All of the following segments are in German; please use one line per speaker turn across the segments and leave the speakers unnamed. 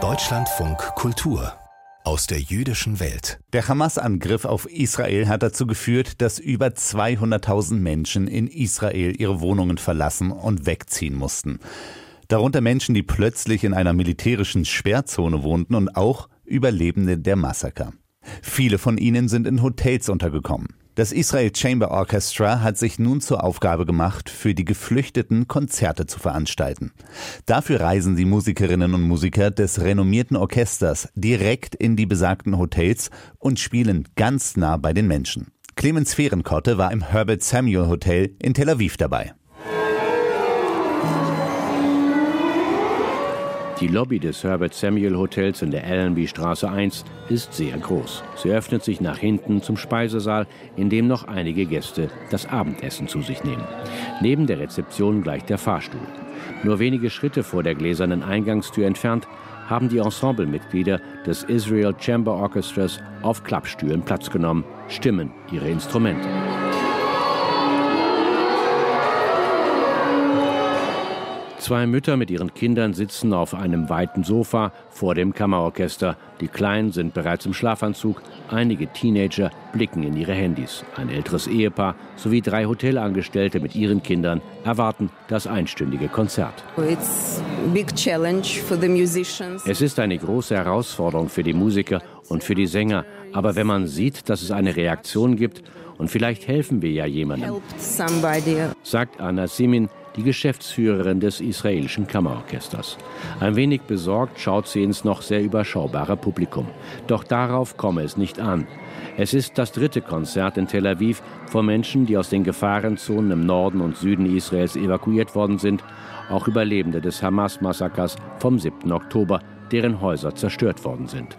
Deutschlandfunk Kultur aus der jüdischen Welt.
Der Hamas-Angriff auf Israel hat dazu geführt, dass über 200.000 Menschen in Israel ihre Wohnungen verlassen und wegziehen mussten. Darunter Menschen, die plötzlich in einer militärischen Sperrzone wohnten und auch Überlebende der Massaker. Viele von ihnen sind in Hotels untergekommen. Das Israel Chamber Orchestra hat sich nun zur Aufgabe gemacht, für die Geflüchteten Konzerte zu veranstalten. Dafür reisen die Musikerinnen und Musiker des renommierten Orchesters direkt in die besagten Hotels und spielen ganz nah bei den Menschen. Clemens Fehrenkotte war im Herbert Samuel Hotel in Tel Aviv dabei.
Die Lobby des Herbert Samuel Hotels in der Allenby Straße 1 ist sehr groß. Sie öffnet sich nach hinten zum Speisesaal, in dem noch einige Gäste das Abendessen zu sich nehmen. Neben der Rezeption gleich der Fahrstuhl. Nur wenige Schritte vor der gläsernen Eingangstür entfernt haben die Ensemblemitglieder des Israel Chamber Orchestras auf Klappstühlen Platz genommen, stimmen ihre Instrumente. Zwei Mütter mit ihren Kindern sitzen auf einem weiten Sofa vor dem Kammerorchester. Die Kleinen sind bereits im Schlafanzug. Einige Teenager blicken in ihre Handys. Ein älteres Ehepaar sowie drei Hotelangestellte mit ihren Kindern erwarten das einstündige Konzert. Es ist eine große Herausforderung für die Musiker und für die Sänger. Aber wenn man sieht, dass es eine Reaktion gibt und vielleicht helfen wir ja jemandem, sagt Anna Simin, die Geschäftsführerin des israelischen Kammerorchesters. Ein wenig besorgt schaut sie ins noch sehr überschaubare Publikum. Doch darauf komme es nicht an. Es ist das dritte Konzert in Tel Aviv von Menschen, die aus den Gefahrenzonen im Norden und Süden Israels evakuiert worden sind, auch Überlebende des Hamas-Massakers vom 7. Oktober, deren Häuser zerstört worden sind.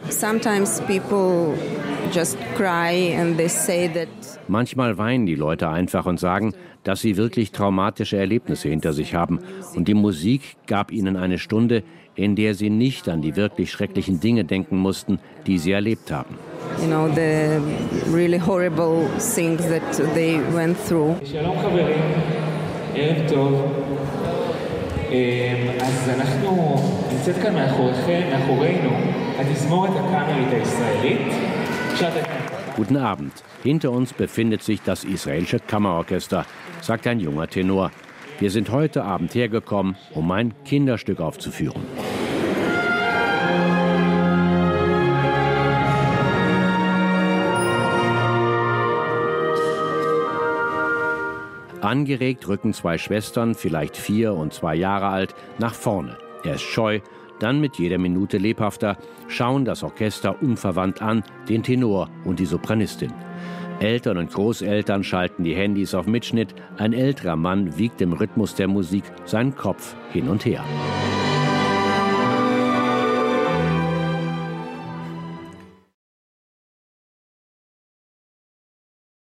Manchmal weinen die Leute einfach und sagen, dass sie wirklich traumatische Erlebnisse hinter sich haben. Und die Musik gab ihnen eine Stunde, in der sie nicht an die wirklich schrecklichen Dinge denken mussten, die sie erlebt haben. You know, the really horrible things that they went through. אז אנחנו, נמצאת כאן מאחוריכם, מאחורינו, התזמורת הקאמרית הישראלית. Guten Abend. Hinter uns befindet sich das israelische Kammerorchester, sagt ein junger Tenor. Wir sind heute Abend hergekommen, um ein Kinderstück aufzuführen. Angeregt rücken zwei Schwestern, vielleicht vier und zwei Jahre alt, nach vorne. Er ist scheu, dann mit jeder Minute lebhafter, schauen das Orchester unverwandt an, den Tenor und die Sopranistin. Eltern und Großeltern schalten die Handys auf Mitschnitt, ein älterer Mann wiegt im Rhythmus der Musik seinen Kopf hin und her.